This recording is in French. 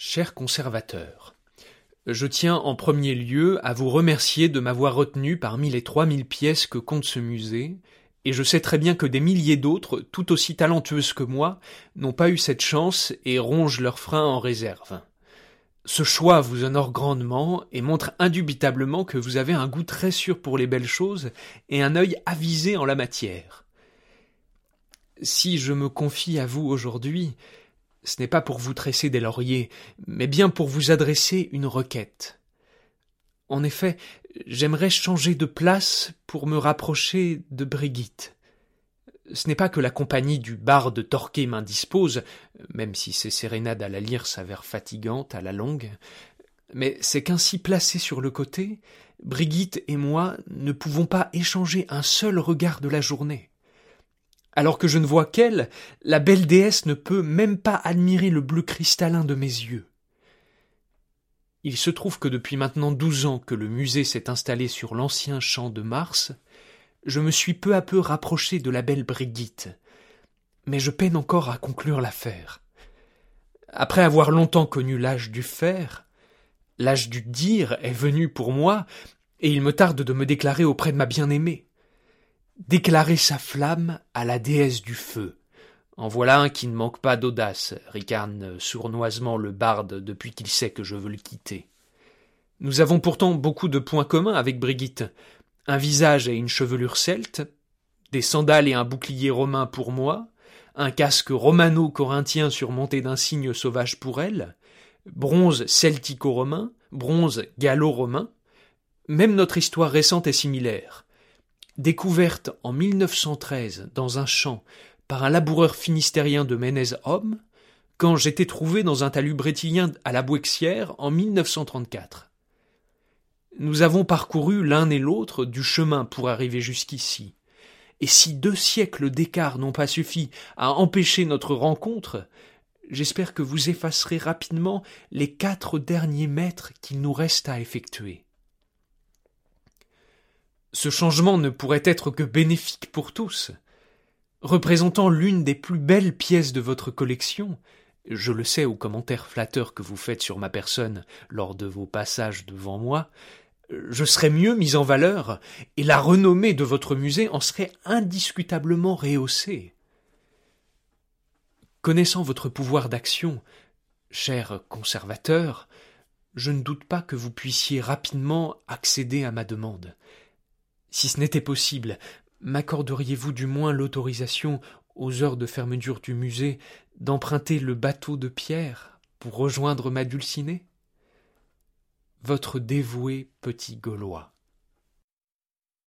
Cher conservateur, je tiens en premier lieu à vous remercier de m'avoir retenu parmi les trois mille pièces que compte ce musée, et je sais très bien que des milliers d'autres, tout aussi talentueuses que moi, n'ont pas eu cette chance et rongent leurs freins en réserve. Ce choix vous honore grandement et montre indubitablement que vous avez un goût très sûr pour les belles choses et un œil avisé en la matière. Si je me confie à vous aujourd'hui, ce n'est pas pour vous tresser des lauriers, mais bien pour vous adresser une requête. En effet, j'aimerais changer de place pour me rapprocher de Brigitte. Ce n'est pas que la compagnie du barde Torquay m'indispose, même si ces sérénades à la lire s'avèrent fatigantes à la longue, mais c'est qu'ainsi placés sur le côté, Brigitte et moi ne pouvons pas échanger un seul regard de la journée. Alors que je ne vois qu'elle, la belle déesse ne peut même pas admirer le bleu cristallin de mes yeux. Il se trouve que depuis maintenant douze ans que le musée s'est installé sur l'ancien champ de Mars, je me suis peu à peu rapproché de la belle Brigitte, mais je peine encore à conclure l'affaire. Après avoir longtemps connu l'âge du faire, l'âge du dire est venu pour moi, et il me tarde de me déclarer auprès de ma bien-aimée déclarer sa flamme à la déesse du feu. En voilà un qui ne manque pas d'audace, ricarne sournoisement le barde depuis qu'il sait que je veux le quitter. Nous avons pourtant beaucoup de points communs avec Brigitte. Un visage et une chevelure celte, des sandales et un bouclier romain pour moi, un casque romano-corinthien surmonté d'un signe sauvage pour elle, bronze celtico-romain, bronze gallo-romain. Même notre histoire récente est similaire. Découverte en 1913 dans un champ par un laboureur finistérien de Ménez-Homme, quand j'étais trouvé dans un talus brétilien à la Bouexière en 1934. Nous avons parcouru l'un et l'autre du chemin pour arriver jusqu'ici. Et si deux siècles d'écart n'ont pas suffi à empêcher notre rencontre, j'espère que vous effacerez rapidement les quatre derniers mètres qu'il nous reste à effectuer. Ce changement ne pourrait être que bénéfique pour tous. Représentant l'une des plus belles pièces de votre collection, je le sais aux commentaires flatteurs que vous faites sur ma personne lors de vos passages devant moi, je serais mieux mis en valeur, et la renommée de votre musée en serait indiscutablement rehaussée. Connaissant votre pouvoir d'action, cher conservateur, je ne doute pas que vous puissiez rapidement accéder à ma demande. Si ce n'était possible, m'accorderiez-vous du moins l'autorisation, aux heures de fermeture du musée, d'emprunter le bateau de pierre pour rejoindre ma dulcinée? Votre dévoué petit Gaulois.